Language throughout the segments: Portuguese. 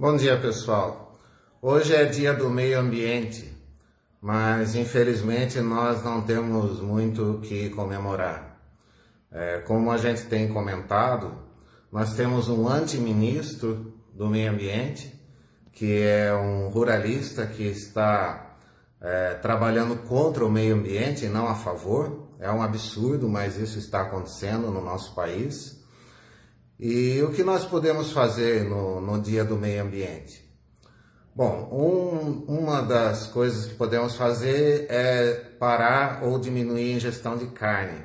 Bom dia, pessoal. Hoje é dia do meio ambiente, mas infelizmente nós não temos muito o que comemorar. É, como a gente tem comentado, nós temos um antiministro do meio ambiente, que é um ruralista que está é, trabalhando contra o meio ambiente e não a favor. É um absurdo, mas isso está acontecendo no nosso país. E o que nós podemos fazer no, no dia do meio ambiente? Bom, um, uma das coisas que podemos fazer é parar ou diminuir a ingestão de carne,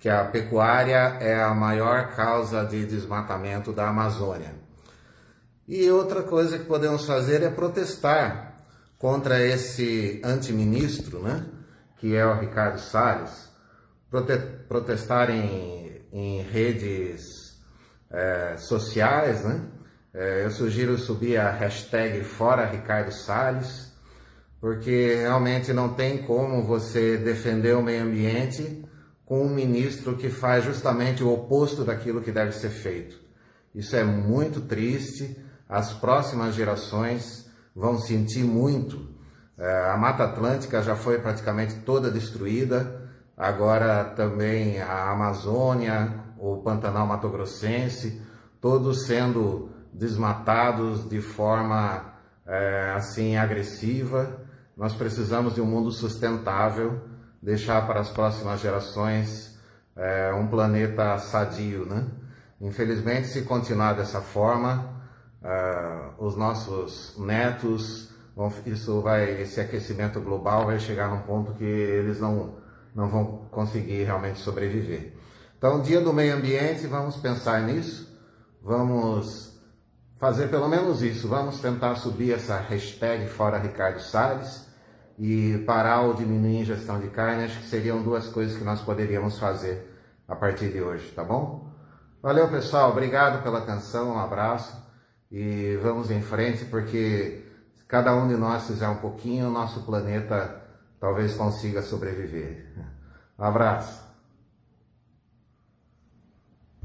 que a pecuária é a maior causa de desmatamento da Amazônia. E outra coisa que podemos fazer é protestar contra esse antiministro, né, que é o Ricardo Salles, Prote protestar em, em redes é, sociais, né? É, eu sugiro subir a hashtag Fora Ricardo Salles, porque realmente não tem como você defender o meio ambiente com um ministro que faz justamente o oposto daquilo que deve ser feito. Isso é muito triste, as próximas gerações vão sentir muito. É, a Mata Atlântica já foi praticamente toda destruída, agora também a Amazônia, o Pantanal Mato Grossense, todos sendo desmatados de forma é, assim agressiva. Nós precisamos de um mundo sustentável, deixar para as próximas gerações é, um planeta sadio, né? Infelizmente, se continuar dessa forma, é, os nossos netos, vão, isso vai, esse aquecimento global vai chegar num ponto que eles não, não vão conseguir realmente sobreviver. Então, dia do meio ambiente, vamos pensar nisso, vamos fazer pelo menos isso, vamos tentar subir essa hashtag fora Ricardo Salles e parar ou diminuir a ingestão de carne, acho que seriam duas coisas que nós poderíamos fazer a partir de hoje, tá bom? Valeu pessoal, obrigado pela canção, um abraço e vamos em frente porque cada um de nós fizer um pouquinho, o nosso planeta talvez consiga sobreviver. Um abraço.